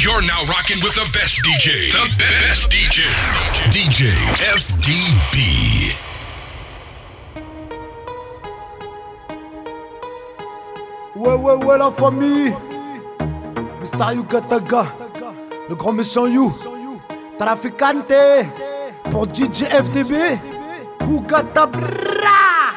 You're now rocking with the best DJ. The best DJ. DJ FDB. Ouais, ouais, ouais, la famille. Mr. Yugataga. Le grand méchant You. Traficante. Pour DJ FDB.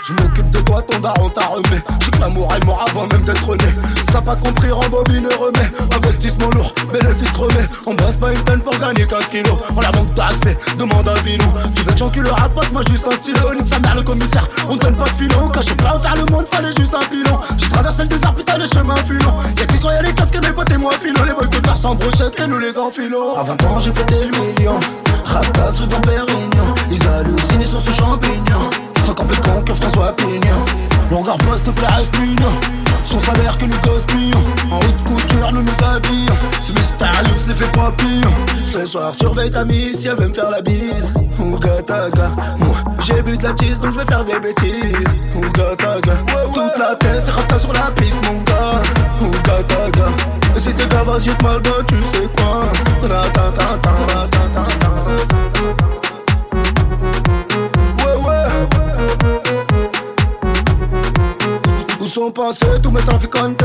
Je m'occupe de toi, ton daron t'a remis. J'ai que l'amour est mort avant même d'être né. T'as pas compris, rembobine et remets. Investissement lourd, bénéfice crevé. On bosse pas une tonne pour gagner 15 kilos. On la manque d'aspect, demande à Vilou. Tu veux que j'encule le rap, moi juste un stylo. Nique sa mère le commissaire, on donne pas de filon. Quand j'ai pas faire le monde, fallait juste un pilon. J'ai traversé le désert, putain, le chemin filon. Y'a qui croyaient les keufs que mes potes et moi filons. Les boycotteurs sans brochette, que nous les enfilons. À 20 ans, j'ai fêté le million. Raptas ou dans Pérignon. Ils hallucinent, ils sont sous plus con que François Pignon. Longueur poste, te plaît, reste. Son salaire que nous gaspillons. En haute couture, nous nous habillons. Ce mystérieux les fait papillon. Ce soir, surveille ta mise si elle veut me faire la bise. Ouga taga. Moi, j'ai bu de la tisse donc je vais faire des bêtises. Ouga taga. Toute la tête, c'est rata sur la piste, mon gars. Ouga taga. Si t'es vas-y, te mal tu sais quoi. Où sont passés tous mes traficantes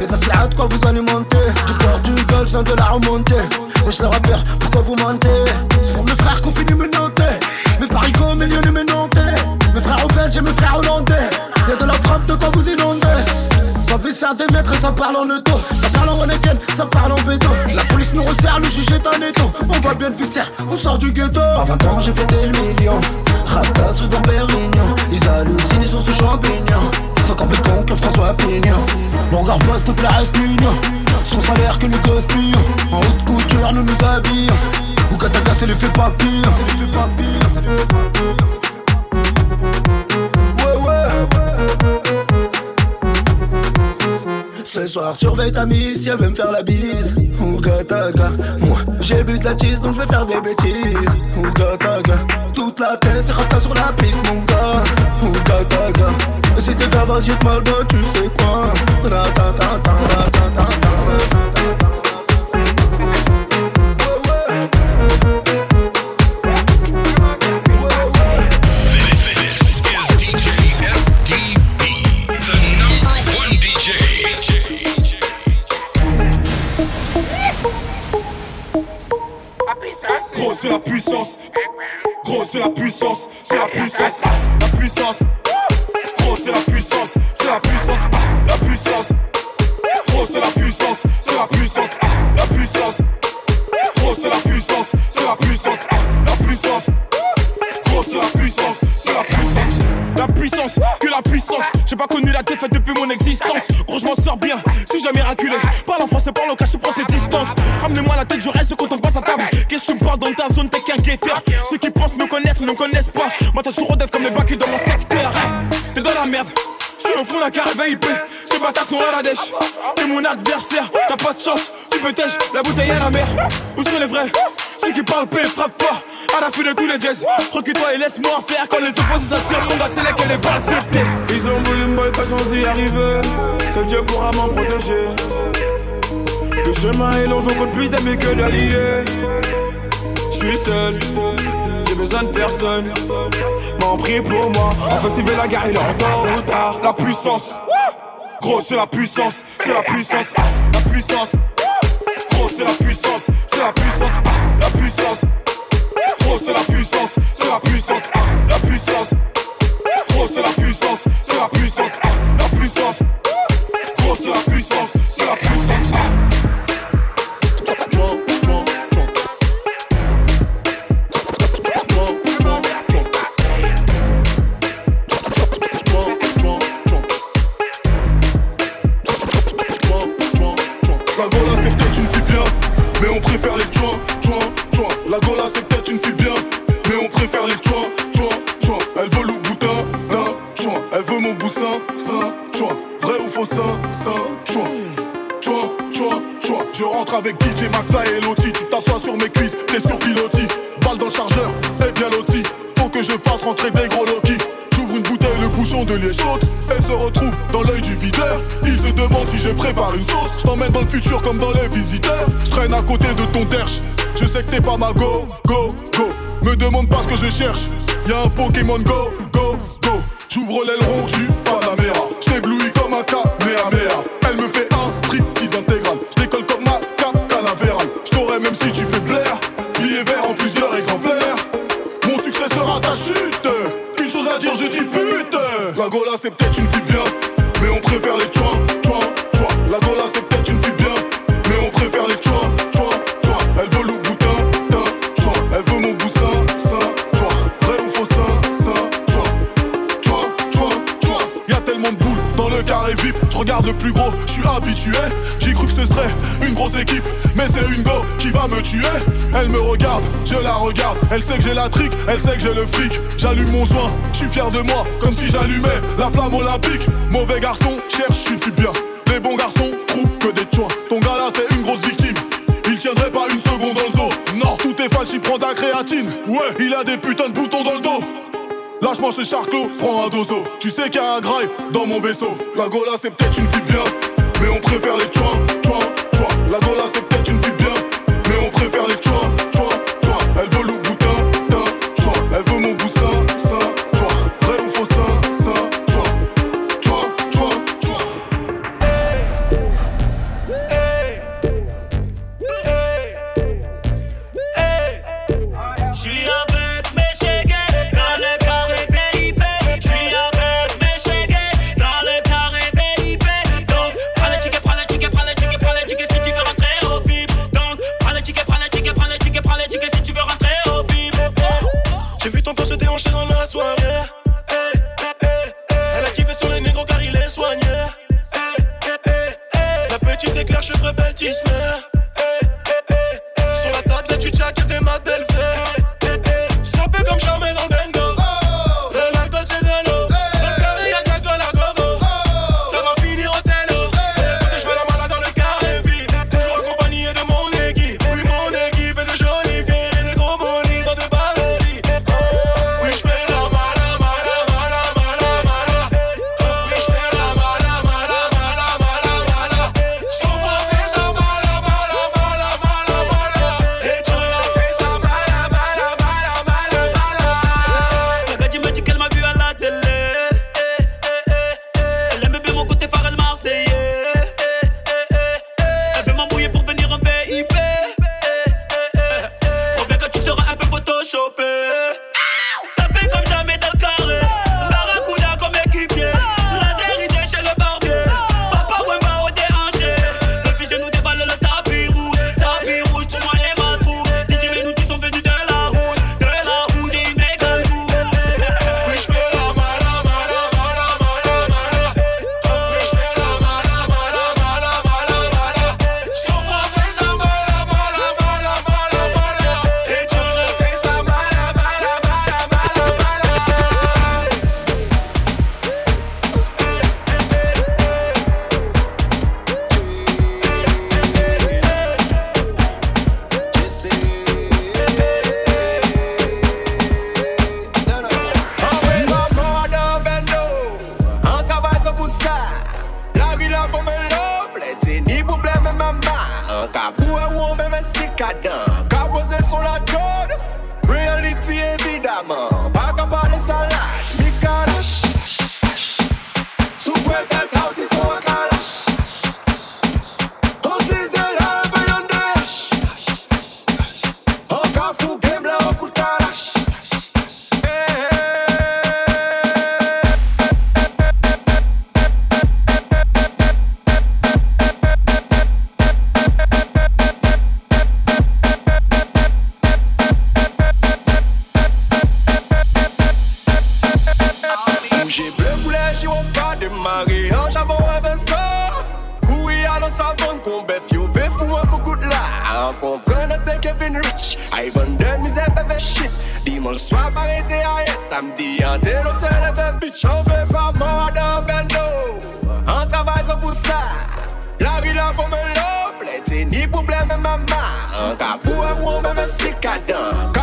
Et de la de quoi vous alimentez Du Portugal, je viens de la remonter Wesh les rappeurs, pourquoi vous mentez C'est pour mes frères qu'on finit menottés. Mes parigots, millions de mes nantais Mes frères au belges et mes frères hollandais. Y'a de la frappe, de quoi vous inonder. Ça fait des mètres et ça parle en auto. Ça parle en Reneken, ça parle en veto La police nous resserre, le juge est un étau. On va bien le on sort du ghetto. À 20 ans j'ai fait des millions Longueur poste, te plaît, reste mignon Son salaire que nous gaspillons En haute couture, nous nous habillons. Ou cassé l'effet papillon soir, surveille ta mise si elle veut me faire la bise. Ouga taga. Moi, j'ai bu de la tisse donc je vais faire des bêtises. Ouga taga. Toute la tête, c'est rata sur la piste, mon gars. Ouga taga. Et si t'es gars, vas-y, te tu sais quoi. Ratatata, ratatata. This c'est la puissance C'est la puissance Ah, La puissance Gros c'est la puissance C'est la puissance Ah, La puissance Gros c'est la puissance C'est la puissance Ah, La puissance Gros c'est la puissance C'est la puissance Ah, La puissance Gros c'est la puissance C'est la puissance la puissance, que la puissance. J'ai pas connu la défaite depuis mon existence. Gros, je m'en sors bien, si jamais raculé. Parle en français, parle en cache, prends tes distances. Ramenez-moi la tête, je reste quand on passe à table. Qu'est-ce que tu me parles dans ta ne me connaissent pas. Moi, t'as toujours comme les bacs dans mon secteur. Hey, T'es dans la merde. Je suis au fond d'un carré IP, ces bâtards sont à la dèche. T'es mon adversaire, t'as pas de chance, tu peux la bouteille à la mer. Où sont les vrais? Ceux qui parlent paix, frappe fort, à la fin de tous les jazz. Recule-toi et laisse-moi faire quand les opposés s'attirent, mon gars, c'est là que les balles. Ils ont voulu me boycott sans y arriver, seul Dieu pourra m'en protéger. Le chemin est long, j'en compte plus d'amis que d'alliés. Je suis seul, besoin de personne. M'en prie pour moi, enfin s'il veut la guerre, il est en. La puissance, gros c'est la puissance, c'est la puissance, ah, la puissance. Gros c'est la puissance, c'est la puissance, ah, la puissance. Gros c'est la puissance, c'est la puissance, ah, la puissance. Gros c'est la puissance, c'est ah, la puissance. go, go, go. Me demande pas ce que je cherche, y'a un Pokémon Go, tu es J'ai cru que ce serait une grosse équipe Mais c'est une go qui va me tuer. Elle me regarde, je la regarde. Elle sait que j'ai la trique, elle sait que j'ai le fric. J'allume mon joint, je suis fier de moi Comme si j'allumais la flamme olympique. Mauvais garçon, cherche, je suis bien. Les bons garçons trouvent que des choix Ton gars là c'est une grosse victime. Il tiendrait pas une seconde dans le zoo. Non, tout est falche, il prend de la créatine. Ouais, il a des putains de boutons dans le dos. Lâche-moi ce charclos, prends un dozo. Tu sais qu'il y a un graille dans mon vaisseau. La gola, c'est peut-être une fille bien préfère les joints, joints, joints. La go, la Ti chanve pa mwa dan bendo. An travay tro pou sa La ri la pou me lofle Se ni pouble me mama An ka pou an wou me me sikadan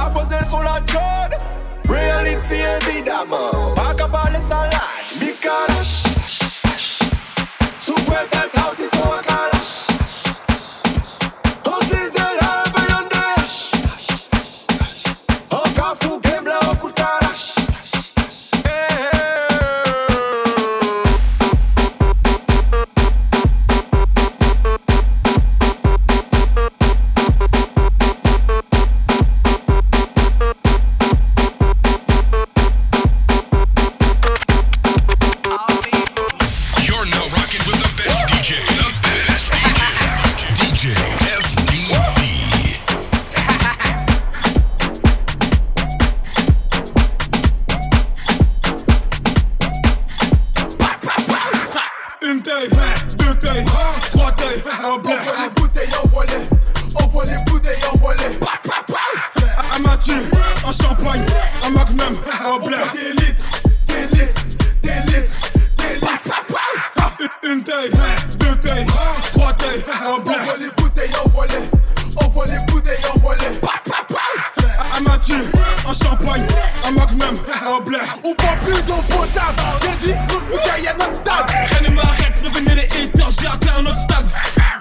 magnum, en blé. On boit plus d'eau potable. J'ai dit, grosse bouteille à notre table. Rien ne m'arrête, revenez les haters, j'ai atteint un autre stade.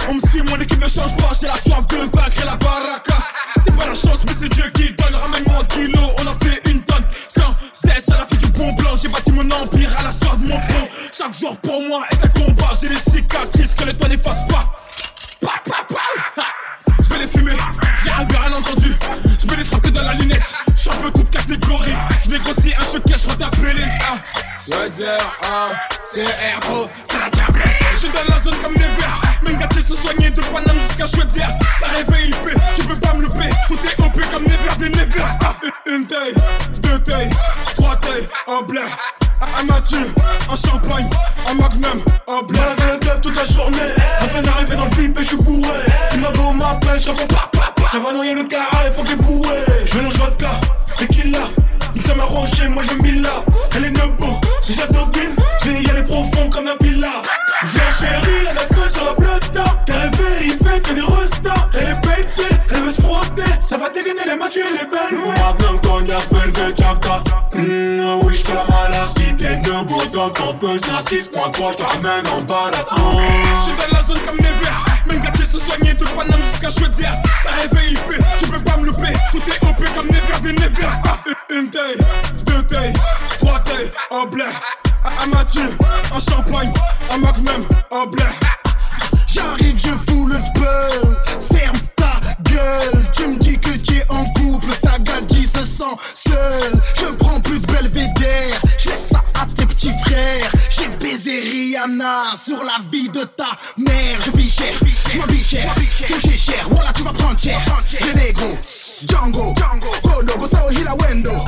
On me suit, mon équipe ne change pas, j'ai la soif de vaincre et la baraka. C'est pas la chance, mais c'est Dieu qui donne. Ramène-moi un kilo, on a fait une tonne. Sans cesse, à la fille du bon blanc, j'ai bâti mon empire à la soie de mon front. Chaque jour pour moi est un combat, j'ai des cicatrices que le temps n'efface pas. Je vais les fumer, j'ai un bien entendu. Je mets les frappes que dans la lunette, je suis un peu toute catégorie. Je négocie un choquet, je retape les. Ouais, dire, ah, C'est la diable. Je dans la zone comme les verts. Gâtés se soigner de Paname jusqu'à Chaudière. T'as rêvé IP, tu peux pas me louper. Tout est OP comme Never des Never. Ah, une taille, deux tailles, trois tailles, en blé. Un Mathieu, un champagne, un magnum, en blé. Dans le club toute la journée. À peine arrivé dans le VIP et je suis bourré. Si ma go m'appelle, réponds pas, pas, pas. Ça va noyer le carré, faut qu'il bourré. Les belles. ouais. Magnum, cognac, Jacka. Mmh, oui, j'fais la. Si t'es debout dans ton buzz, la 6.3, j'te ramène en balade. Je suis dans la zone comme Never. Même gâtés se soigner de Paname jusqu'à Chaudière. T'as rêvé IP, tu peux pas me louper. Tout est OP comme Never des Never. Ah, une taille, deux tailles, trois tailles, en blé. Un Mathieu, un champagne, un magnum, en blé. J'arrive, Je prends plus belvédère. Je laisse ça à tes petits frères. J'ai baisé Rihanna sur la vie de ta mère. Je vis cher, je m'habille cher. Tu fais cher, voilà, tu vas prendre cher. Les Django, Godo, Gustavo Hilawendo.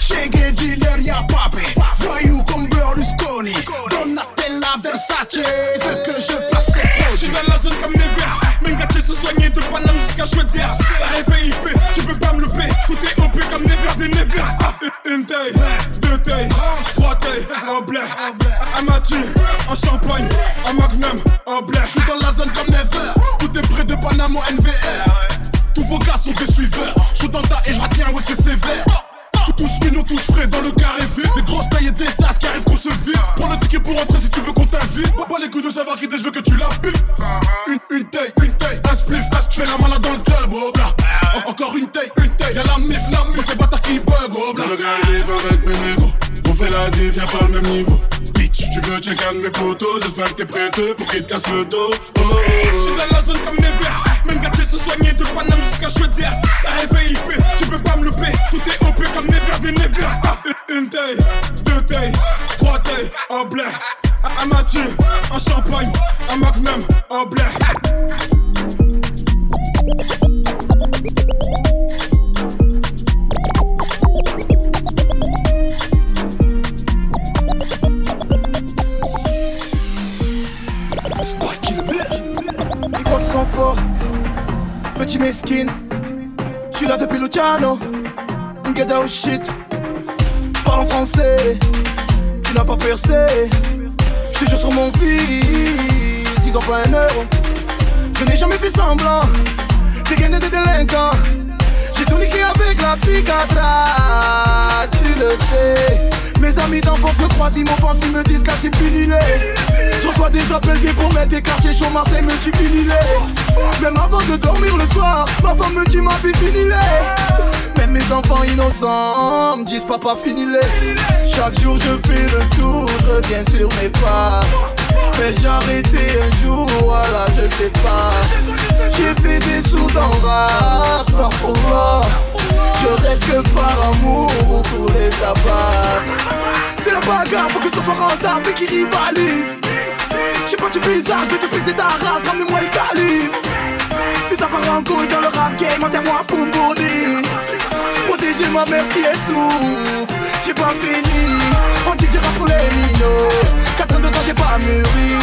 Shege dealer, y'a papé. Voyou comme Berlusconi. Donatella Versace. Veux que je place ses Je suis dans la zone comme Never. Même gâtés se soigner de Paname jusqu'à Chaudière. T'as rêvé des Never. Ah, une taille, deux tailles, trois tailles, en blé. Un Mathieu, un champagne, un magnum, en blé. Je suis dans la zone comme Never. Tout est près de Panama NVR. Tous vos gars sont des suiveurs. Je suis dans ta et je retiens, ouais, c'est sévère. Tous mignons, tous frais dans le carré vide. Des grosses tailles et des tasses qui arrivent qu'on se vide. Prends le ticket pour entrer si tu veux qu'on t'invite. Pas les coups de savoir qui t'es, je veux que tu la piques. Une, une taille, une taille, un spliff, je fais la malade dans bla. Le gars live avec mes négros. On fait la diff, y'a pas le même niveau. Bitch, tu veux check un de mes potos. J'espère que t'es prêt pour qu'il te casse le dos. Oh, oh, Je suis dans la zone comme Never. Même gâtés se soigner de Paname jusqu'à Chaudière. T'as rêvé IP, tu peux pas me louper. Tout est OP comme Never des Never. Ah, une taille, deux tailles, trois tailles, en blé. Un Mathieu, un champagne, un magnum, en blé. Mesquine. Je suis là depuis Luciano. Get out shit. Parle en français, tu n'as pas percé. Je jure sur mon fils, ils ont pas un euro. Je n'ai jamais fait semblant, dégainé des délinquants. J'ai tout niqué avec la picatra, tu le sais. Mes amis d'enfance me croisent, ils m'offensent, ils me disent qu'à c'est finilé. Je reçois des appels gays pour mettre des quartiers chaud, Marseille me dit finilé. Même avant de dormir le soir, ma femme me dit ma vie finilé. Même mes enfants innocents me disent papa finilé. Chaque jour je fais le tour, je reviens sur mes pas. Mais j'ai un jour, voilà, je sais pas. J'ai fait des sous dans le moi. Je reste que par amour ou pour les abattre. C'est la bagarre, faut que ce soit rentable et qui rivalise. J'sais pas du bizarre, je vais te ta race, ramenez-moi les calibres. Si ça part en couille dans le rap game, enterre-moi Fumboni. Protéger ma mère qui est souffre, j'ai pas fini. On dit que j'ai pour les minots. 82 ans, j'ai pas mûri.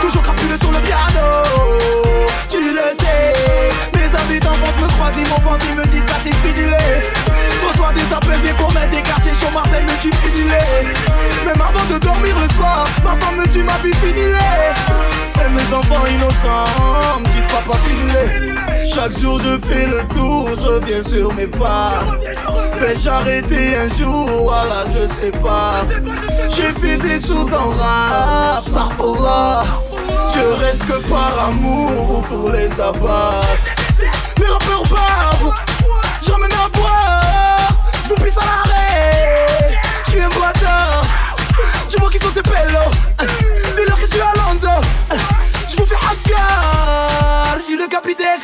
Toujours crapulé sur le piano. Tu le sais, mes amis d'enfance me ils m'offensent, ils me disent c'est fini. Je reçois des appels des mettre des quartiers chauds, annulé. Même avant de dormir le soir, ma femme me dit ma vie finie Et mes enfants innocents me disent papa finis Chaque jour je fais le tour, je reviens sur mes pas. Vais-je arrêter un jour, voilà je sais pas. J'ai fait des sous dans rap, Starfallah. Je reste que par amour pour les abattre. Les rappeurs bavent, j'emmène à boire, je vous pisse à l'arrêt. Je suis un boiteur, dis-moi qui sont ces pélos. Dis-leur que je suis à Londres, je vous fais hagar. Je suis le capitaine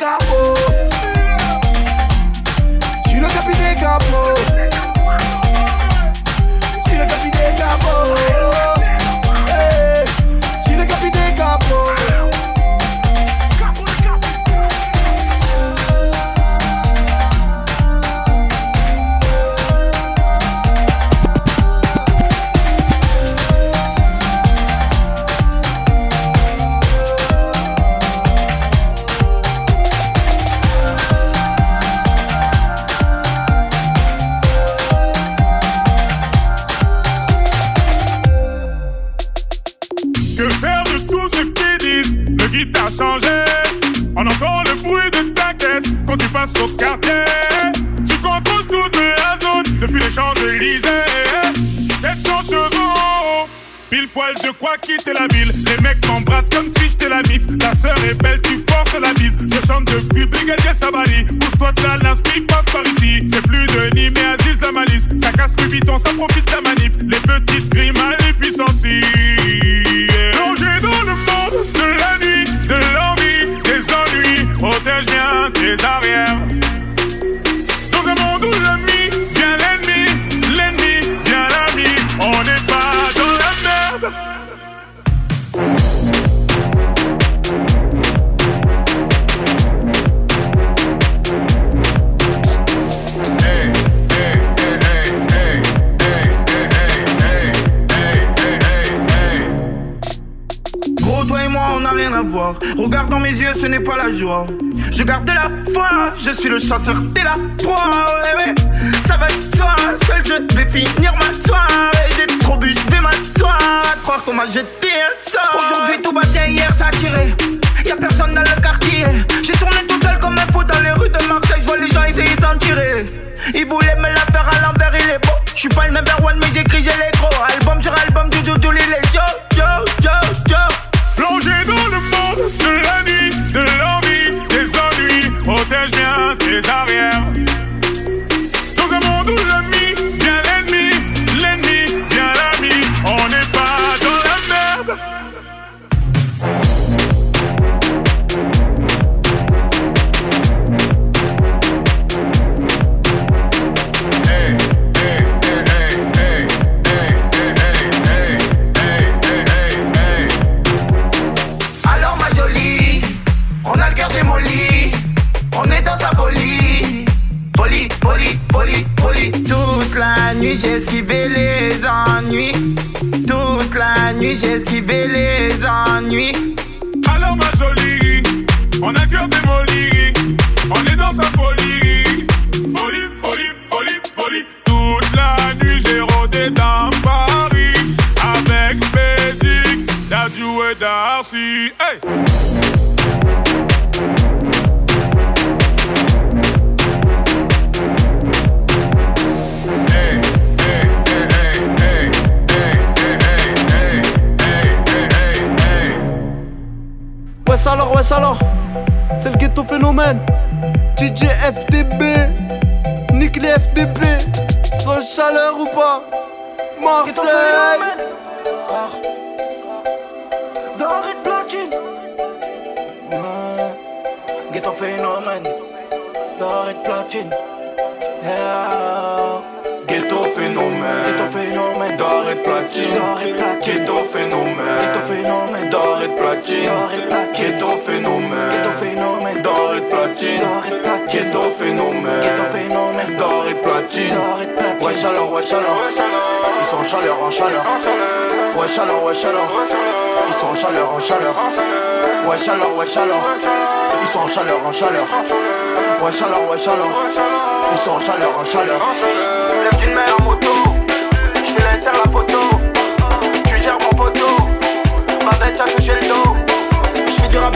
Ils voulaient me la faire à l'envers, il est beau. Je suis pas le number one, mais j'écris, j'ai les gros. Album sur album, D'or et platine. D'or et de platine. Ghetto phénomène. D'or et platine. D'or et de platine. Ghetto phénomène. D'or et platine. Ghetto phénomène. D'or et platine. Ouais chaleur, ouais chaleur. Ils sont en chaleur, en chaleur. Ouais chaleur, ouais chaleur. Ils sont en chaleur, en chaleur. Ouais chaleur, ouais chaleur. Ils sont en chaleur, en chaleur. Ouais chaleur, ouais chaleur. Ils sont en chaleur, en chaleur.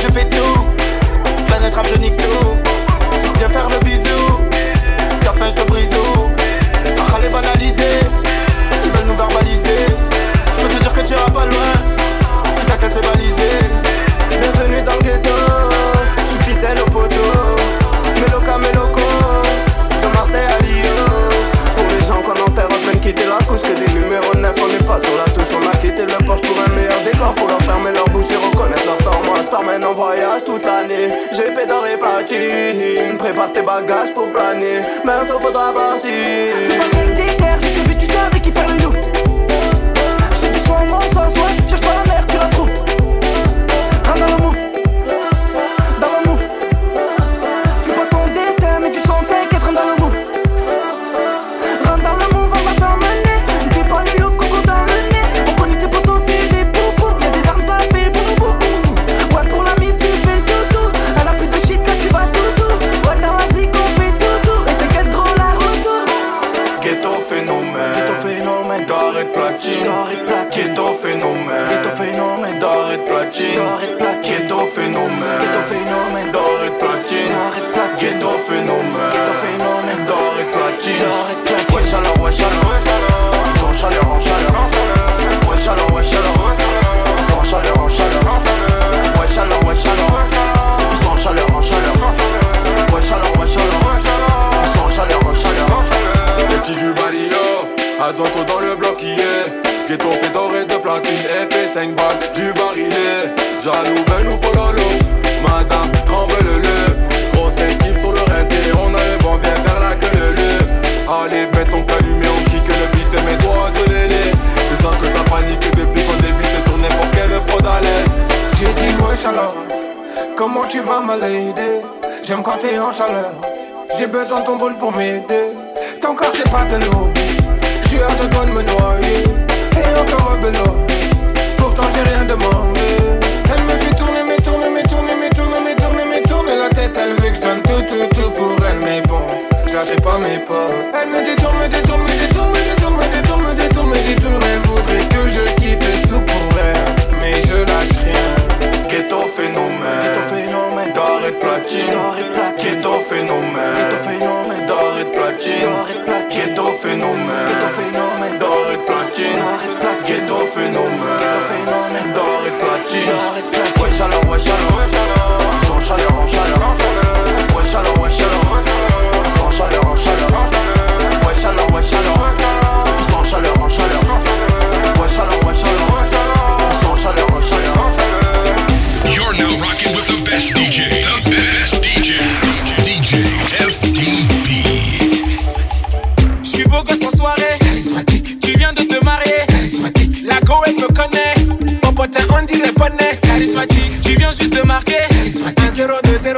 je fais tout. Planète je tout. Viens faire le bisou. Tiens, fin, je te brise. Ah, les banaliser. Ils veulent nous verbaliser. Je peux te dire que tu iras pas loin. Si ta classe est balisée. Bienvenue dans le ghetto. Je suis fidèle au poteau. Méloca, méloco. De Marseille à Lyon. Pour les gens qu'on enterre en train de quitter la couche. Que des numéros 9, on n'est pas sur la touche. On a quitté le porche pour un meilleur décor. Pour leur fermer leur bouche et t'emmène en voyage toute l'année. J'ai pétaré platine, prépare tes bagages pour planer. Bientôt faudra partir. J'ai pas même des j'ai vu, tu savais qui faire le you. plaqué. ton bol pour m'aider. Ton corps c'est pas de l'eau.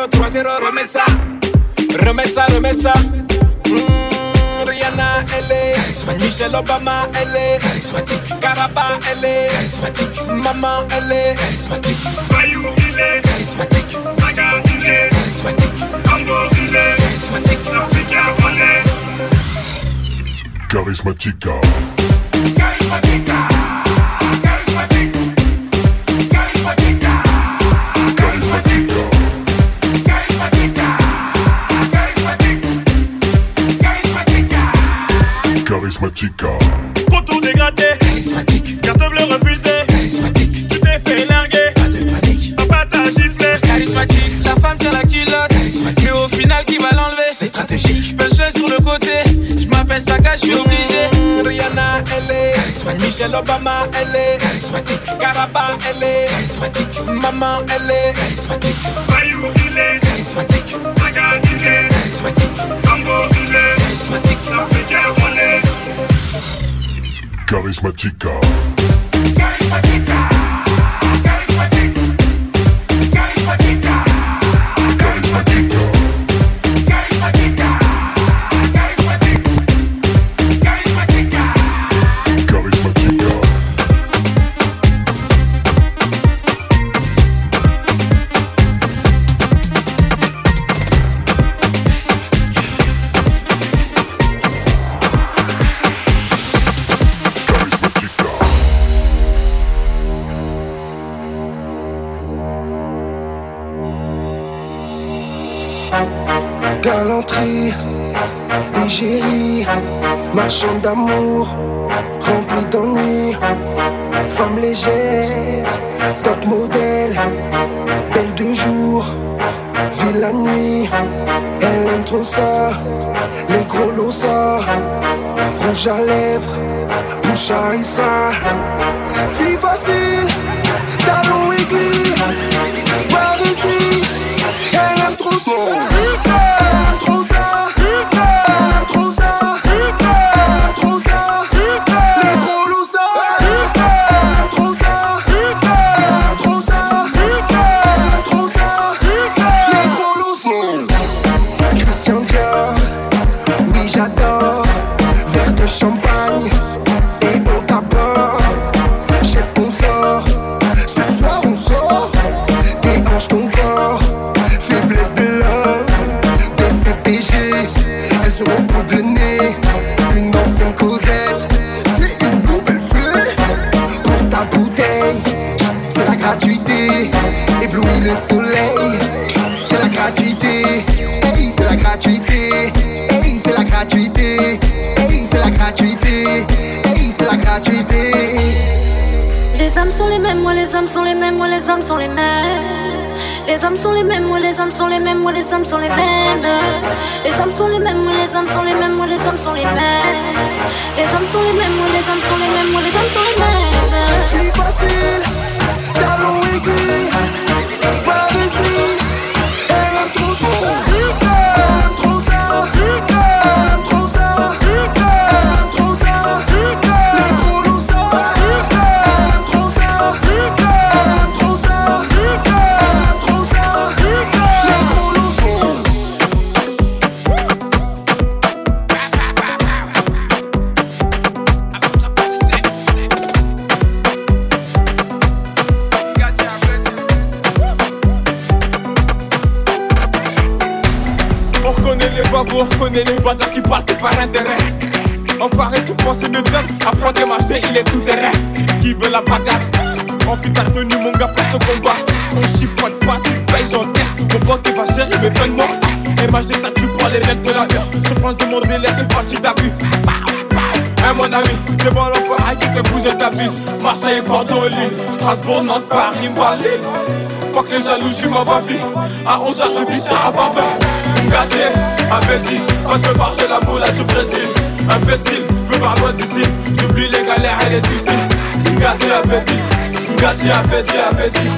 3-0, 3-0, remets ça. Remets ça, mm, Rihanna, elle est. Michelle Obama, elle est charismatique. Caraba, elle est charismatique. Maman, elle est. Bayou, il est. Saga, il est Congo, Ambo, il est charismatique. Africa, on est charismatique. Charismatique. charismatica. Retour dégradé, charismatique. Carte bleue refusée, charismatique. Tu t'es fait larguer, pas de panique. Papa t'a giflé, charismatique. La femme tient la culotte, charismatique. Et au final, qui va l'enlever? C'est stratégique. Pêcher sur le côté, je m'appelle Saka, je suis obligé. Rihanna, elle est charismatique. Michelle Obama, elle est charismatique. Caraba, elle est charismatique. Maman, elle est charismatique. Bayou, il est charismatique. Carisma Chica. Carisma Chica. Galanterie, égérie, marchand d'amour, rempli d'ennui, femme légère, top modèle, belle de jour, ville la nuit, elle aime trop ça, les gros losa, rouge à lèvres, bouche à rissa, fille facile, talon aiguille, par ici, trop ça, ça, trop ça, mêmes, moi les âmes sont les mêmes, moi les âmes sont les mêmes. Les âmes sont les mêmes, moi les âmes sont les mêmes, moi les âmes sont les mêmes. Les âmes sont les mêmes, moi les âmes sont les mêmes, moi les âmes sont les mêmes. Les âmes sont les mêmes, moi les âmes sont les mêmes, moi les âmes sont les mêmes. C'est facile, talon aiguille, c'est bon l'enfoiré qui fait bouger ta ville. Marseille, Bordeaux, Lille, Strasbourg, Nantes, Paris, Bali. Fuck les jaloux, j'suis ma baby. À 11h, je vis ça à Barbin. Gâté, appétit, on se la moula du Brésil. Imbécile, veux pas d'ici. J'oublie les galères et les soucis. Gâté, appétit, gâté, appétit, appétit.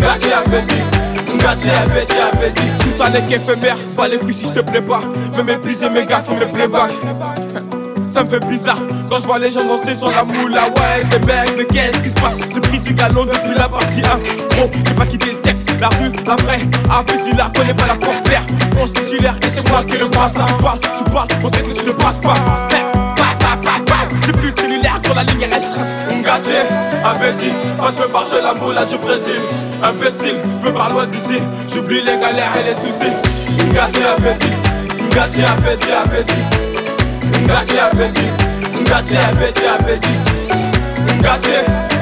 Gâté, appétit. Gâté, appétit, appétit. Tout ça n'est qu'éphémère, pas les couilles si je te plais pas. Me mépriser mes gars, faut me playback. Ça me fait bizarre quand je vois les gens danser sur la moula. Ouais, bête, mais qu'est-ce qui se passe? J'ai pris du galon depuis la partie 1. Oh, j'ai pas quitté le texte, la rue, la vraie. Appétit là, connais pas la porte-l'air. On se titulaire et c'est moi qui le passe. Tu passes, tu parles, on sait que tu ne passes pas. Pa, pa, pa, pa. J'ai plus de quand la ligne est restreinte. Gâté, appétit, passe me par la moula du Brésil. Imbécile, je veux pas loin d'ici. J'oublie les galères et les soucis. Gâté, appétit, gâté, appétit, appétit. Ngati appétit, ngati appétit, appétit. Ngati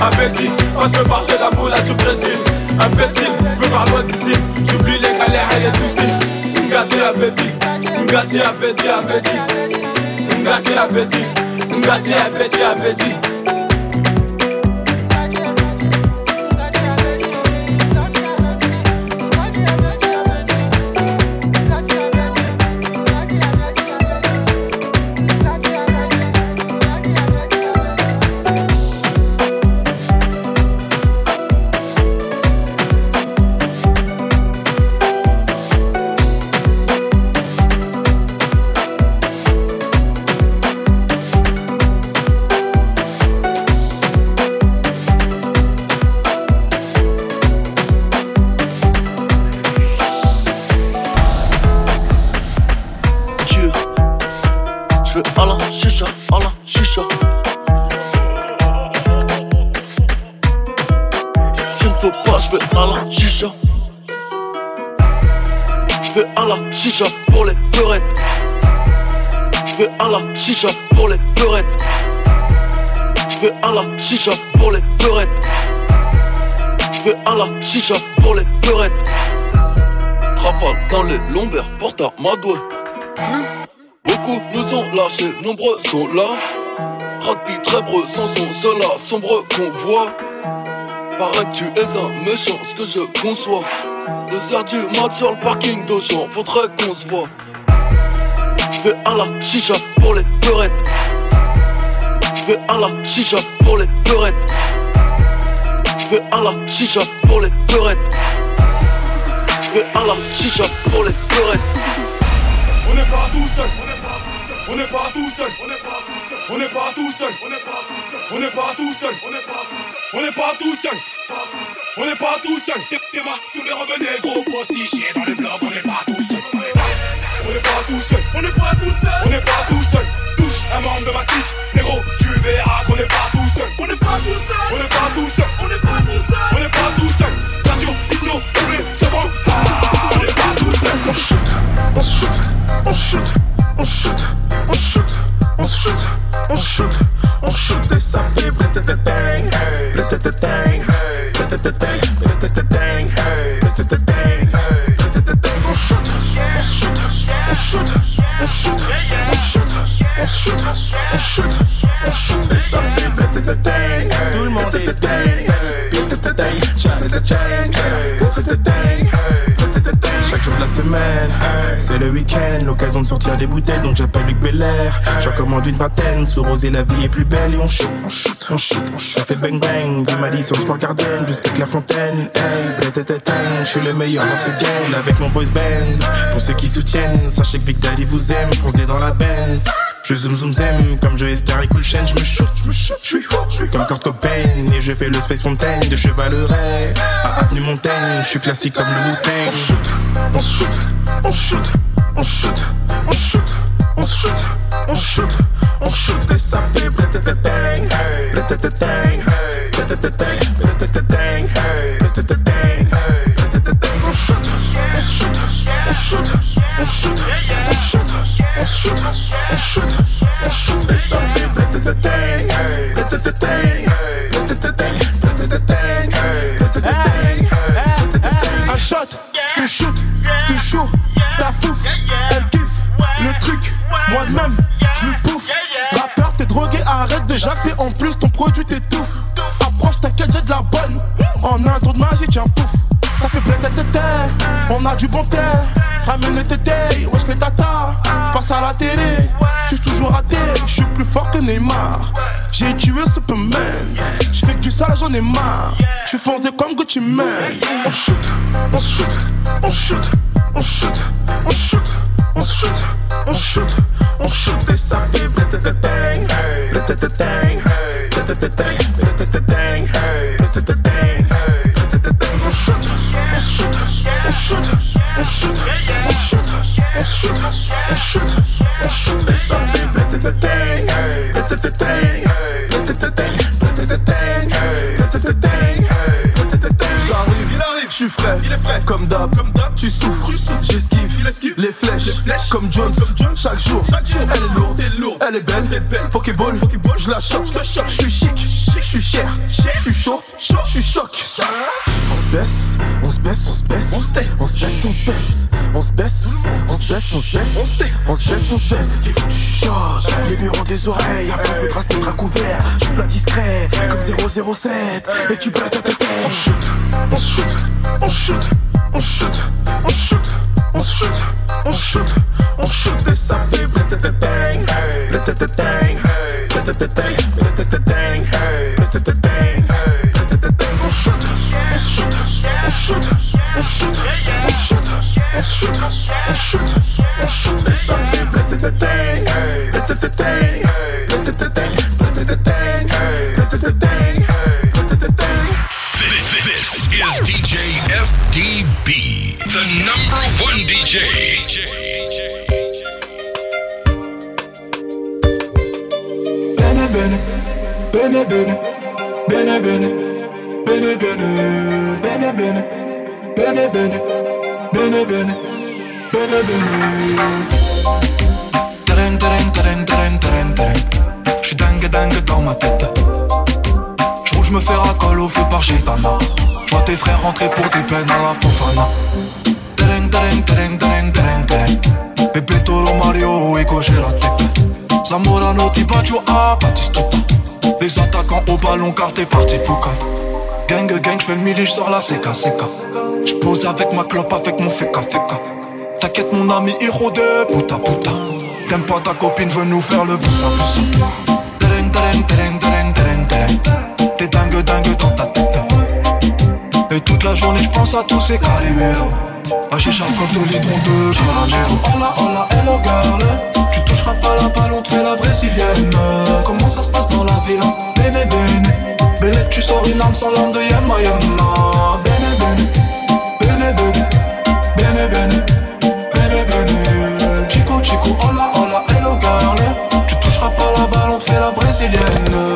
appétit, on se marche la moula du Brésil. Imbécile, veux par loin d'ici, j'oublie les galères et les soucis. Ngati appétit, ngati appétit, appétit. Ngati appétit, ngati appétit, appétit chicha pour les peurettes. Je veux à la chicha pour les peurettes. Je veux à la chicha pour les peurettes. Je veux à la chicha pour les peurettes. rafale dans les lombaires, porte à Madoué. Beaucoup nous ont lâchés, nombreux sont là. Rapide, très breux, sans son, cela sombre qu'on voit. Paraît tu es un méchant, ce que je conçois. Deux heures du mat sur le parking d'Auchan, faudrait qu'on se voit. J'fais à la chicha pour les peurettes. J'fais à la chicha pour les peurettes. J'fais à la chicha pour les peurettes. J'fais à la chicha pour les peurettes. On n'est pas tout seul. On n'est pas tout seul. On n'est pas tout seul. On n'est pas tout seul. On n'est pas tout seul. On n'est pas tout seul. On n'est pas tout seul. On n'est pas tout seul. T'es ma, tous les revenez gros postichés dans le bloc. On n'est pas tout seul. On n'est pas tout seul. On n'est pas tout seul. On n'est pas tout seul. Touche un membre de ma clique. Négro, tu verras qu'on n'est pas tout seul. On n'est pas tout seul. On n'est pas tout seul. On n'est pas tout seul. On n'est pas tout seul. Radio, on est c'est bon. Ah, on n'est pas tout seul. On shoot, on shoot, on shoot, on shoot, on shoot, on shoot, on shoot, on shoot et ça fait bling, shoot, on shoot, on shoot tout le monde est chaque jour de la semaine, c'est le week-end, l'occasion de sortir des bouteilles, donc j'appelle Luc Belair. J'en commande une vingtaine, sous rosé la vie est plus belle et on shoot, on shoot, on shoot, on shoot. Ça fait bang bang, du Mali sur le Square Garden jusqu'à Clairefontaine. Hey, je suis le meilleur dans ce game avec mon boys band. Pour ceux qui soutiennent, sachez que Big Daddy vous aime, foncez dans la Benz. Je zoom zoom zem, comme je Esther et Cool Chain, je me shoot, je me shoot, je suis hot, comme Kurt Cobain et je fais le Space Mountain de Chevaleret à Avenue Montaigne, je suis classique comme le Wu-Tang. On shoot, on shoot, on shoot, on shoot, on shoot, on shoot, on shoot et ça fait blétététang, blétététang, blétététang, blétététang, blétététang, blétététang. On shoot, on shoot, on shoot, on shoot, on shoot, on shoot, on shoot, on shoot et ça fait blétététang, blétététang, blétététang, blétététang, blétététang. Un shot, te shoot, te shoot, ta fouf, elle kiffe le truc, moi-même, je le pouffe. Rappeur, t'es drogué, arrête de jacter, en plus ton produit t'étouffe. Approche, t'inquiète, j'ai de la bonne. En un tour de magie, tiens pouf. Ça fait blé tété, on a du bon thé. Ramène le tété, wesh les tata. Passe à la télé, suis toujours raté, je suis plus fort que Neymar. J'ai tué Superman, je fais que du sale, j'en ai marre. Je foncé comme Gucci Mane. On shoot, on shoot, on shoot, on shoot, on shoot, on shoot, on shoot, on shoot et ça fait blétététang, blétététang, blétététang, blétététang, blétététang. On shoot, on shoot, on shoot, on shoot, on shoot, on shoot, on shoot, on shoot. It's a big, big, big thing, big, big thing. Suis frais, il est frais, comme d'hab, tu souffres, j'esquive, les flèches, comme Jones, chaque jour, elle est lourde, elle est belle, Pokéball, je la choque, je suis chic, je suis cher, je suis chaud, je suis choc. On se baisse, on se baisse, on se baisse, on se baisse, on se baisse, on se baisse, on se baisse, on se baisse, on se baisse, on se baisse, se les murs ont des oreilles, après faudra se mettre à couvert. Je suis pas discret, comme 007, et tu bats ta tête. On shoot, on shoot, on shoot, on shoot, on shoot, on shoot, on shoot, on shoot et ça fait blétététang, blétététang, blétététang, blétététang, blétététang, blétététang. On shoot, on shoot, on shoot, on shoot, on shoot, on shoot, on shoot, on shoot et rentrer pour tes peines à la Fofana. Tereng, tereng, tereng, tereng, tereng, tereng. Pepe Toro Mario et cocher la tête. Zamorano, Tibaggio, ah, Batistuta. Les attaquants au ballon car t'es parti pour cave. Gang, gang, j'fais le mili, j'sors la CK, CK. J'pose avec ma clope, avec mon feka, feka. T'inquiète, mon ami, héros de puta, puta. T'aimes pas ta copine, veut nous faire le boussa, boussa. Tereng, tereng, tereng, tereng, tereng, tereng. T'es dingue, dingue toute la journée, j'pense à tous ces caliméros. À chicha, coffre de litron de Janeiro. Hola, hola, hello girl. Tu toucheras pas la balle, on te fait la brésilienne. Comment ça se passe dans la ville? Bene, bene. Belle, tu sors une arme sans l'arme de Yama, Yama. Bene, bene. Bene, bene. Bene, bene. Bene, bene. Chico, chico, hola, hola, hello girl. Tu toucheras pas la balle, on te fait la brésilienne.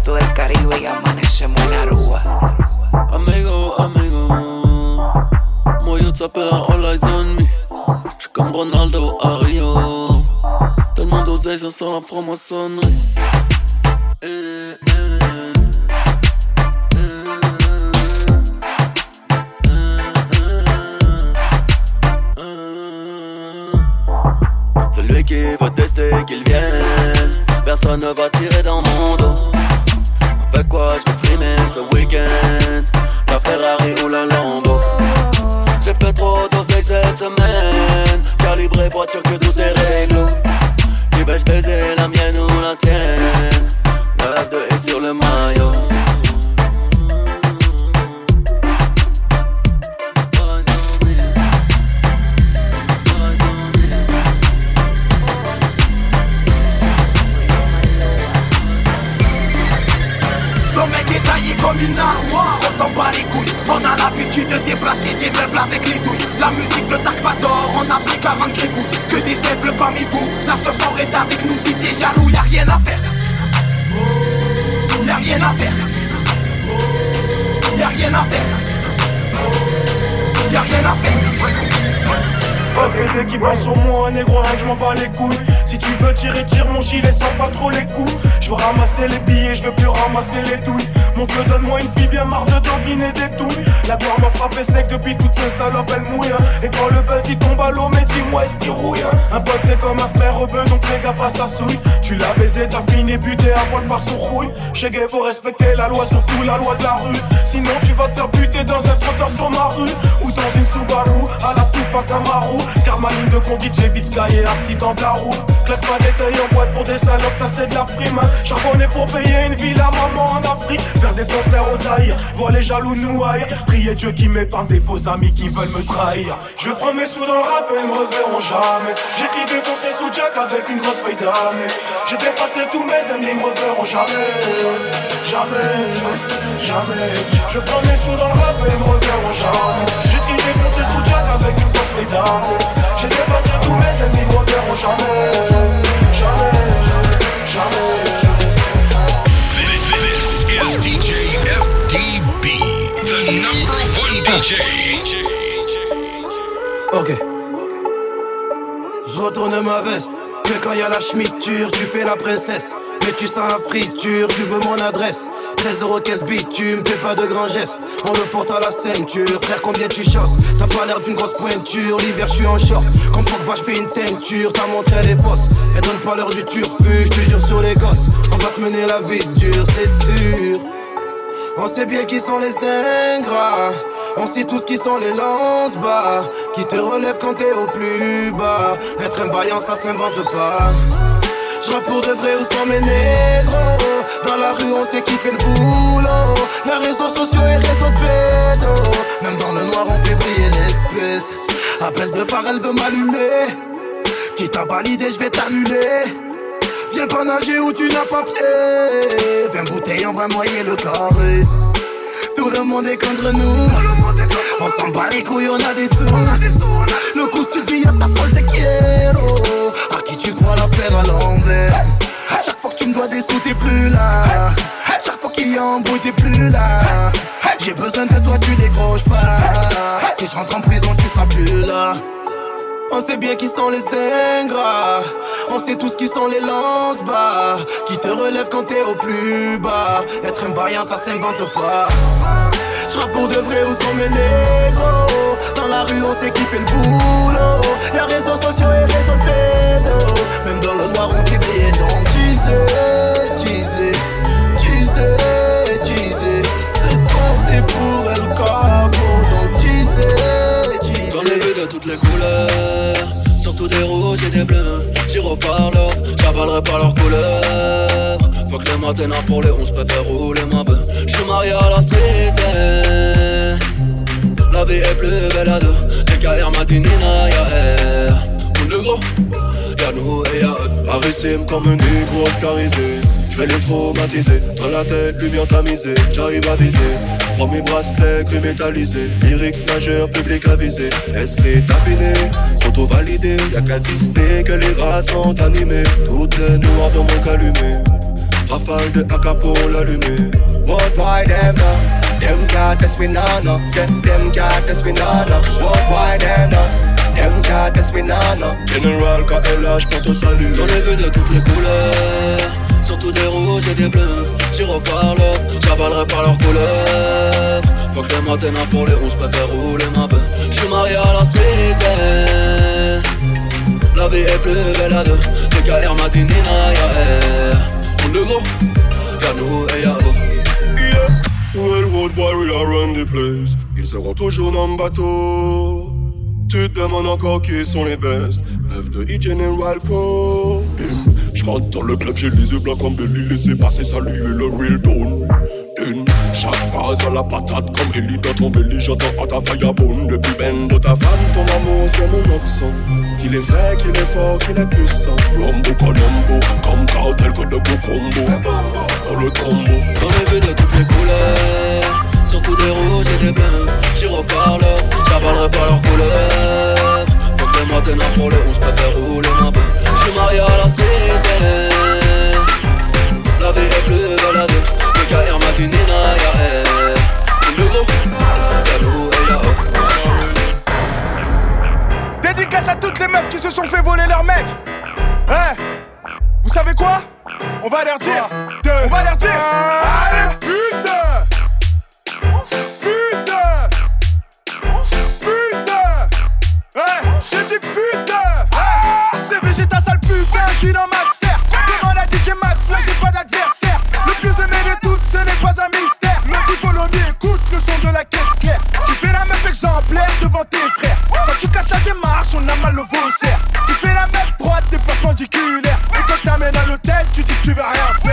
Uva, por todo el Caribe y amanecemos en Aruba. Amigo, amigo Moi yo t'appelle all eyes on me J'suis comme Ronaldo à Rio Tellement d'oseille, ça sent la franc-maçonnerie Celui qui veut tester qu'il vienne Personne ne va tirer dans mon dos Avec quoi? Je vais frimer ce week-end. La Ferrari ou la Lambo. J'ai fait trop d'oseille cette semaine. Calibré sûr que tout est réglo. Qui vais-je baiser la mienne ou la tienne? La F2 est sur le maillot On a l'habitude de déplacer des meubles avec les douilles. La musique de Takvador, on a pris 40 grégouses Que des faibles parmi vous, la fort est avec nous. Si t'es jaloux, y'a rien à faire. Y'a rien à faire. Y'a rien à faire. Y'a rien à faire PD qui passe sur moi, négro, arrête, je m'en bats les couilles. Si tu veux tirer, tire mon gilet sans pas trop les coups. Je veux ramasser les billets, je veux plus ramasser les douilles. Mon dieu, donne-moi une fille bien marre de doguiner des douilles. La gloire m'a frappé sec depuis toutes ces salopes, elle mouille. hein. Et quand le buzz il tombe à l'eau, mais dis-moi, est-ce qu'il rouille hein Un pote, c'est comme un frère rebeu, donc fais gaffe à sa souille. Tu l'as baisé, t'as fini buté à poil par son rouille. Chez Gay, faut respecter la loi, surtout la loi de la rue. Sinon, tu vas te faire buter dans un trottoir sur ma rue. Ou Ou dans une Subaru, Tupac Camaro Car ma ligne de conduite, j'évite Sky et accident de la route Claque pas des en boîte pour des salopes, ça c'est de la prime Charbonner pour payer une ville à maman en Afrique. Faire des concerts aux Zaïre, voir les jaloux nous haïr. Prier Dieu qui m'épargne des faux amis qui veulent me trahir. Je prends mes sous dans le rap et ils me reverront jamais. J'écris des conseils sous Jack avec une grosse feuille d'armée. J'ai dépassé tous mes ennemis, ils me reverront jamais. Jamais, jamais. Je prends mes sous dans le rap et ils me reverront jamais grosse feuille d'armée J'ai dépassé tous mes ennemis, ils me reverront jamais Jamais, jamais This is DJ FDB, the number one DJ. Ok. Je retourne ma veste. Que quand y a la schmitture, tu fais la princesse. Mais tu sens la friture, tu veux mon adresse. 13 euros caisse bitume, fais pas de grands gestes. On le porte à la ceinture, frère, combien tu chosses T'as pas l'air d'une grosse pointure, l'hiver je suis en short. Comme Pogba, je fais une teinture, ta montre elle est fausse. Elle donne pas l'heure du turfu, je te jure sur les gosses. On va te mener la vie dure, c'est sûr. On sait bien qui sont les ingrats. On sait tous qui sont les lance-bas. Qui te relèvent quand t'es au plus bas. Être un baillant, ça s'invente pas. Je pour de vrai où sont mes négros. Dans la rue, on sait qui fait le boulot. Les réseaux sociaux et réseaux de pédo. Même dans le noir, on fait briller l'espèce. Appel de phare, elle veut m'allumer. Qui t'a validé, je vais t'annuler. Viens pas nager où tu n'as pas pied. Viens bouteille, on va noyer le carré. Tout le monde est contre nous. On s'en bat les couilles, on a des sous. Le coup, tu dis à ta folle de crois la à. Chaque fois que tu me dois des sous, t'es plus là. Chaque fois qu'il y a un bruit, t'es plus là. J'ai besoin de toi, tu décroches pas. Si je rentre en prison, tu seras plus là. On sait bien qui sont les ingrats. On sait tous qui sont les lance-bas. Qui te relèvent quand t'es au plus bas. Être un baillant, ça s'invente pas. Je pour de vrai où sont mes négros. Dans la rue, on sait qui fait le boulot. Y'a réseaux sociaux et réseaux de. Même dans le noir, on fait briller. Donc tu sais, tu sais, tu sais, tu sais. Ce soir, c'est pour El Capo. Donc tu sais, tu sais. J'en ai vu de toutes les couleurs, surtout des rouges et des bleus. J'y reparle, j'avalerai pas leurs couleurs. Faut que le matin pour les 11 préfère rouler ma bœuf. J'suis marié à la street. La vie est plus belle à deux. Les carrières matinina, y'a air. On de gros, nous et comme un négro oscarisé Je vais les traumatiser. Dans la tête, lumière tamisée. J'arrive à viser. Prends mes bracelets gris métallisés. Lyrics majeurs, public avisé. Laisse les tapiner. S'auto-valider. Y'a qu'à Disney que les rats sont animés. Tout est noir dans mon calumet. Rafale de AK pour l'allumer. Why them now? Them can't test me now, no. Them, me now, no. What why them now? Now, no. General KLH pour te saluer J'en ai vu de toutes les couleurs, surtout des rouges et des bleus. J'y reparle, j'avalerai pas leurs couleurs. Faut que le matin pour les 11 préfère rouler ma bœuf. J'suis marié à la street. eh. La vie est plus belle à deux. Les KR Matinina, y'a air. On de gros, y'a nous et y'a eux. Well, road boy, we are run the place. Ils seront toujours dans le bateau. Tu te demandes encore qui sont les best. Rêve de E-General Pro. Je rentre dans le club, j'ai les yeux blancs comme Belly. Laissez passer, saluer le real tone. Chaque phrase à la patate comme Ellie dans ton belly. J'entends à ta firebone. Depuis ben de ta femme, ton amour sur mon accent. Qu'il est vrai, qu'il est fort, qu'il est puissant. Rombo Colombo, comme cartel que de beaux combos. Dans le tombeau. Vu de toutes les couleurs, surtout des rouges et des bleus. J'y reparle, j'avalerai pas leurs couleurs. Faut que le matin pour les 11 préfère rouler ma bœuf. J'suis marié à la. La vie est plus. Les KR Matinina, y'a air. Le gros. Dédicace à toutes les meufs qui se sont fait voler leur mec. Hein? Vous savez quoi? On va leur dire. On va leur dire. Allez, putain je suis dans ma sphère. Demande à DJ McFly, j'ai pas d'adversaire. Le plus aimé de toutes, ce n'est pas un mystère. Non, tu follow me, écoute le son de la caisse claire. Tu fais la meuf exemplaire devant tes frères. Quand tu casses la démarche, on a mal au vos Tu fais la meuf droite, t'es perpendiculaire. Et quand je t'amène à l'hôtel, tu dis que tu vas rien faire.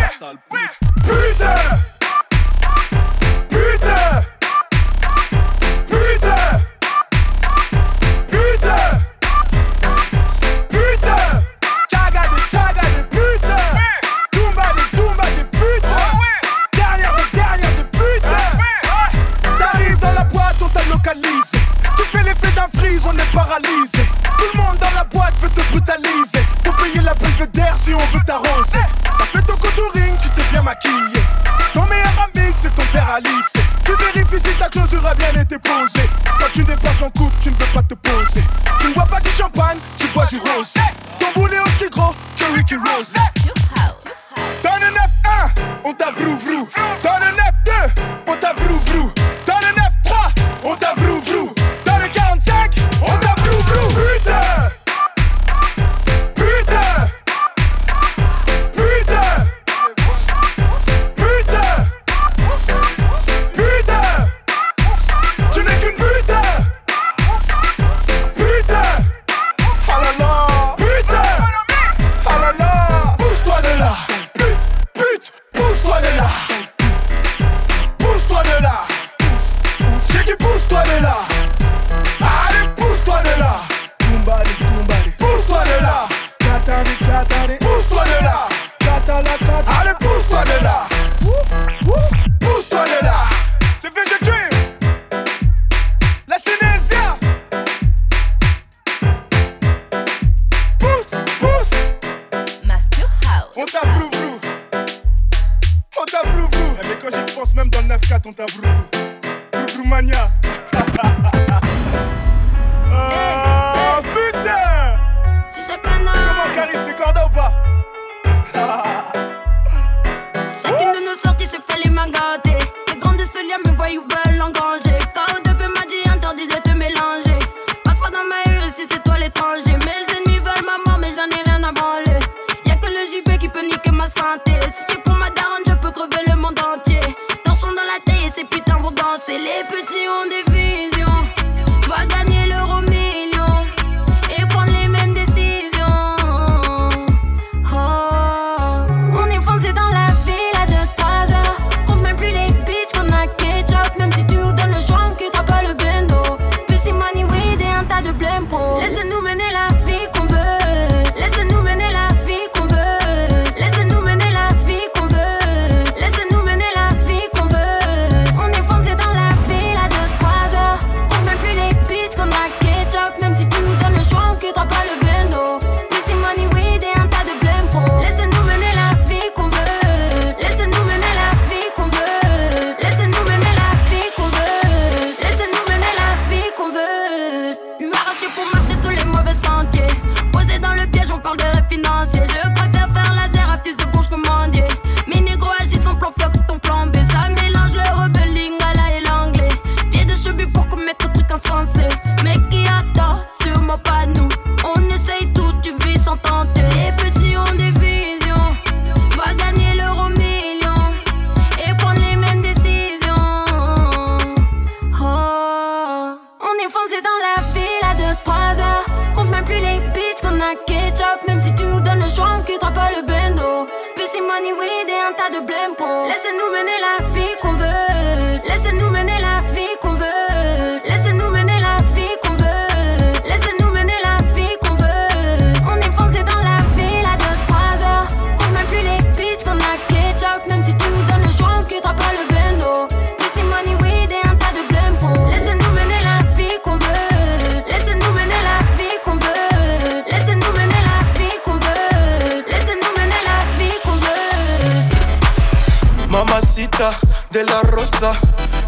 de la Rosa.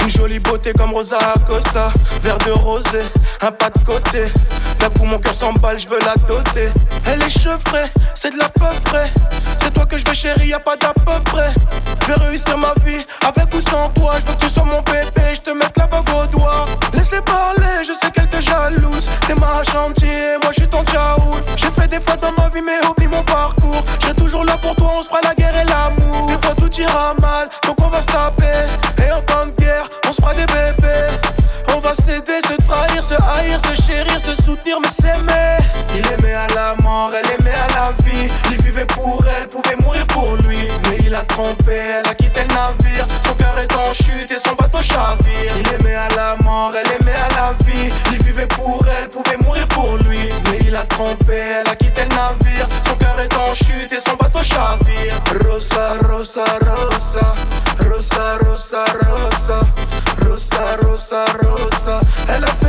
Une jolie beauté comme Rosa Acosta. Verre de rosé, un pas de côté. D'un coup, mon cœur s'emballe, je veux la doter. Elle est chevrée, c'est de la peu frais. C'est toi que je veux chérie, y'a pas d'à peu près. Je vais réussir ma vie, avec ou sans toi. Je veux que tu sois mon bébé, je te mette la bague au doigt. Laisse-les parler, je sais qu'elle te jalouse. T'es ma chantier, moi je suis ton jaoul J'ai fait des fois dans ma vie mes hobbies, mon parcours. J'ai toujours là pour toi, on se fera la guerre et l'amour. Des fois tout ira mal, donc on va se taper. Et en temps de guerre, on se fera des bébés. On va s'aider, se trahir, se haïr, se chérir, se soutenir, mais s'aimer. Il aimait à la mort, elle aimait à la vie vivait pour elle, pouvait mourir pour lui. Mais il a trompé, elle a quitté le navire. Son cœur est en chute et son bateau chavire. Il aimait à la mort, elle aimait à la vie. Il vivait pour elle, pouvait mourir pour lui. Mais il a trompé, elle a quitté le navire. Son cœur est en chute et son bateau chavire. Rosa, rosa, rosa. Rosa, rosa, rosa. Rosa, rosa, rosa. Elle a fait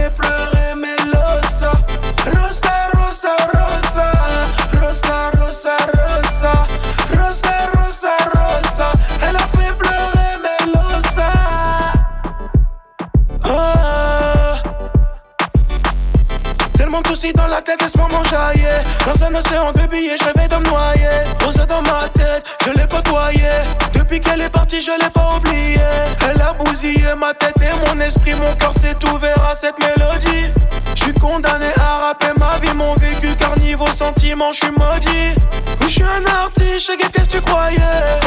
soucis dans la tête, laisse-moi m'enjailler. Dans un océan de billets, je rêvais de me noyer Posé dans ma tête, je l'ai côtoyé Depuis qu'elle est partie, je l'ai pas oublié. Elle a bousillé ma tête et mon esprit Mon cœur s'est ouvert à cette mélodie. Je suis condamné à rapper ma vie, mon vécu Car niveau sentiment, je suis maudit. Oui, je suis un artiste, je qu'est-ce que tu croyais.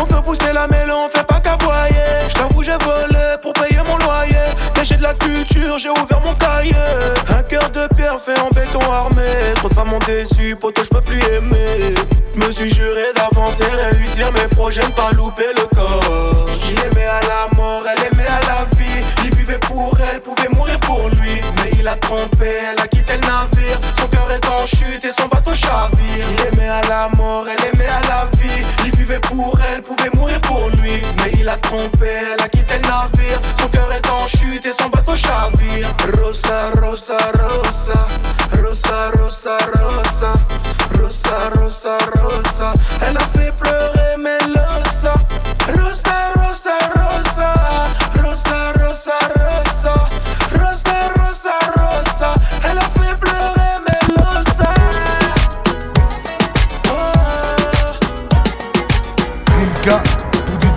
On peut pousser la mêlée, on fait pas qu'aboyer. Je t'avoue, j'ai volé pour payer mon loyer. Mais j'ai de la culture, j'ai ouvert mon cahier. Un cœur de pierre fait en béton armé. Trop de femmes m'ont déçu, poteau, je peux plus aimer. Me suis juré d'avancer, réussir mes projets, ne pas louper le Il aimait à la mort, elle aimait à la vie. Il vivait pour elle, pouvait mourir pour lui. Mais il a trompé, elle a quitté le navire. Son cœur est en chute et son bateau chavire. Il aimait à la mort, elle aimait à la vie. Il vivait pour elle, pouvait mourir pour lui. Mais il a trompé, elle a quitté le navire. Son cœur est en chute et son bateau chavire. Rosa. Rosa, rosa, rosa. Rosa, rosa, rosa. Elle a fait pleurer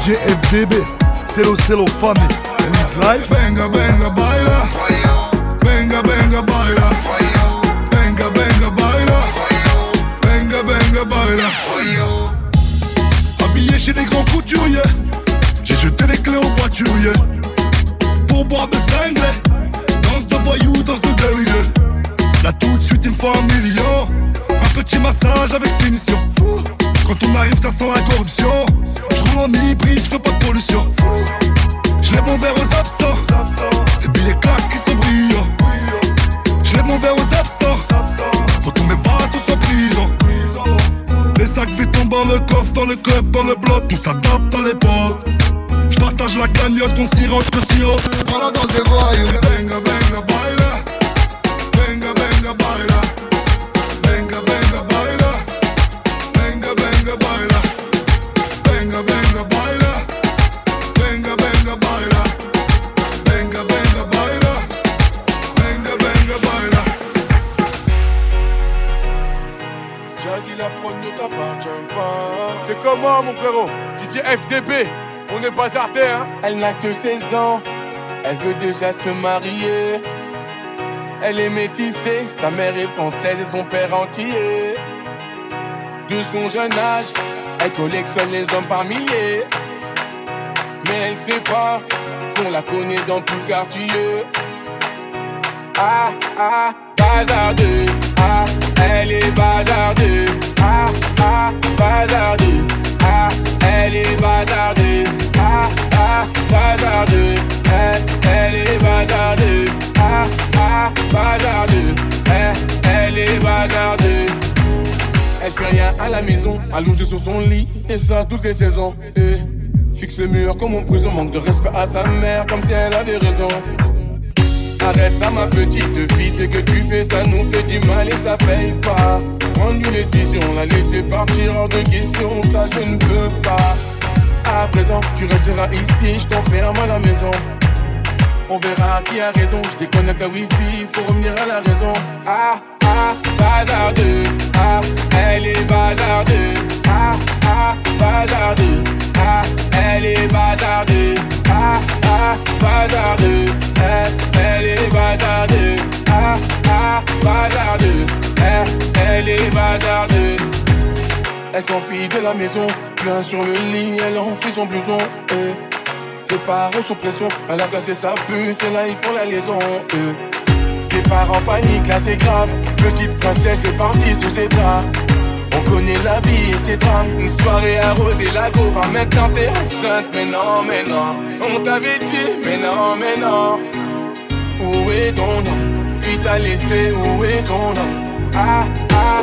DJ FDB Celo Celo Family. Week Life. Venga, venga, baila. Venga, venga, baila. Venga, venga, baila. Venga, venga, baila. Habillé chez les grands couturiers. J'ai jeté les clés aux voituriers. Pour boire des cinglés. Danse de voyous, danse de guerrier Là tout de suite il me Un petit massage avec finition Quand on arrive ça sent la corruption. Je roule en hybride, je fais pas de pollution. Je lève mon verre aux absents. Des billets claques qui sont brillants Je lève mon verre aux absents. Faut tous mes vatos en prison. Les sacs vides tombent dans le coffre, dans le club, dans le bloc. On s'adapte à l'époque. Je partage la cagnotte, on sirote le sirop Elle n'a que 16 ans, elle veut déjà se marier. Elle est métissée, sa mère est française et son père entier. De son jeune âge, elle collectionne les hommes par milliers. Mais elle sait pas qu'on la connaît dans tout quartier. Ah ah, bazardeux, ah, elle est bazardeux. Ah ah, bazardeux, ah, elle est bazardeux. Ah ah, bazardeux, elle, elle est bazardeux. Ah ah, bazardeux, elle, elle est bazardeux. Elle fait rien à la maison, allongée sur son lit, et ça toutes les saisons. Fixe le mur comme en prison, manque de respect à sa mère, comme si elle avait raison. Arrête ça, ma petite fille, ce que tu fais, ça nous fait du mal et ça paye pas. Prendre une décision, la laisser partir hors de question, ça je ne peux pas. À présent, tu resteras ici, je t'enferme à la maison. On verra qui a raison, je déconnecte la wifi, faut revenir à la raison. Ah ah, bazardeux, ah, elle est bazardeux. Ah ah, bazardeux, ah, elle est bazardeux. Ah ah, bazardeux, elle, elle est bazardeux. Ah ah, bazardeux, elle, elle est bazardeux. Elle s'enfuit de la maison, plein sur le lit, elle enfuit son blouson. Eh. Les parents sous pression, elle a placé sa puce et là ils font la liaison. eh. Ses parents paniquent, là c'est grave. Petite princesse est partie sous ses draps. On connaît la vie et ses drames. Une soirée arrosée, la go maintenant t'es enceinte. Mais non, mais non, on t'avait dit, mais non, mais non. Où est ton homme? Il t'a laissé, où est ton homme? Ah, ah,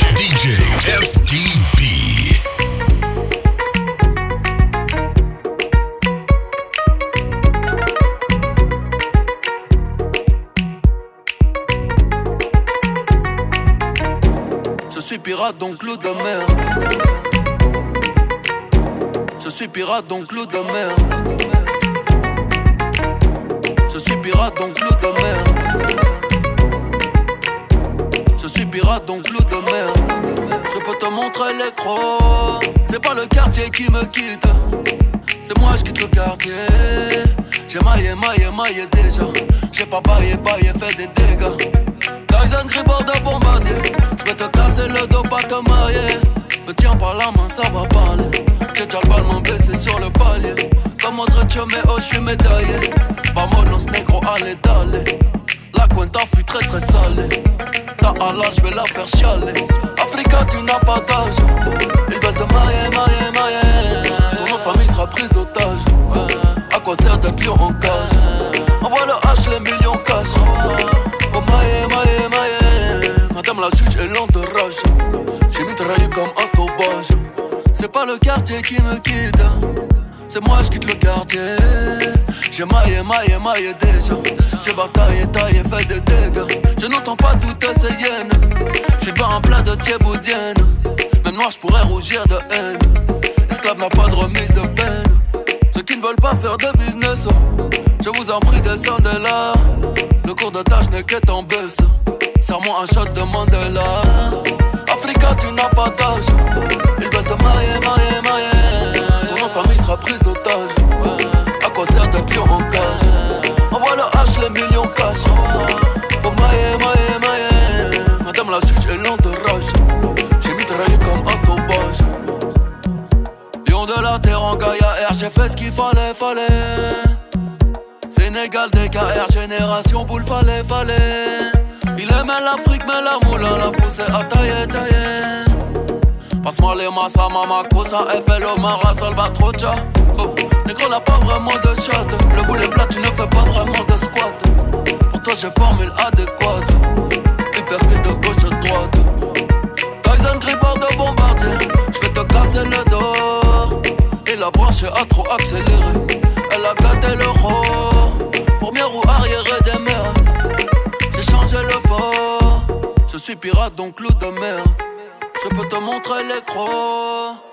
pirate. Je suis pirate donc l'eau de mer. Je suis pirate donc l'eau de mer. Je suis pirate donc l'eau de mer. Je peux te montrer l'écran. C'est pas le quartier qui me quitte. C'est moi je quitte le quartier. J'ai maillé, maillé, maillé déjà. J'ai pas baillé, baillé, fait des dégâts. Gribord de bombardier. Je vais te casser le dos, pas te marier. Me tiens par la main, ça va parler. J'ai déjà le ballon baissé sur le palier. Comme autre mais oh, je suis médaillé. Vamonos negro, allez, d'aller. La cuenta fut très très salée. Ta Allah, je vais la faire chialer. Africa, tu n'as pas d'âge. Ils veulent te marier, marier, marier. Ton de famille sera prise d'otage. À quoi sert de client en cage? Envoie le H, les millions cash. La juge est lente de rage. J'ai comme un sauvage. C'est pas le quartier qui me quitte C'est moi je quitte le quartier. J'ai maillé, maillé, maillé déjà. J'ai bataillé, taillé, fait des dégâts. Je n'entends pas toutes ces hyènes. J'suis pas en plat de thieboudienne Même noir j'pourrais rougir de haine. Esclave n'a pas de remise de peine. Ceux qui ne veulent pas faire de business oh. Je vous en prie descendez là Le cours de tâche n'est qu'être en baisse Serre-moi un shot de Mandela. Africa tu n'as pas d'âge. Ils veulent te marier, marier, marier. Ton nom de sera prise d'otage. À quoi sert de client en cage? Envoie le H, les millions cash. Pour mailler, mailler, mailler Madame la juge est lente de rage. J'ai mitraillé comme un sauvage. Lion de la terre en Gaïa R J'ai fait ce qu'il fallait, fallait. Sénégal, DKR, génération boule, fallait, fallait. Il aimait l'Afrique, mais la moulin l'a poussé à tailler, tailler. Passe-moi les massa, mama, cosa, FLO, Mara, Salvatrocha. Oh, négro n'a pas vraiment de shot. Le boulet plat, tu ne fais pas vraiment de squat. Pour toi, j'ai formule adéquate. Hypercute de gauche à droite. Tyson grippeur de bombardier. J'vais te casser le dos. Et la branche a trop accéléré. Elle a gâté le rôle. Première ou arrière des mers. J'ai le. Je suis pirate donc l'eau de mer. Je peux te montrer les crocs.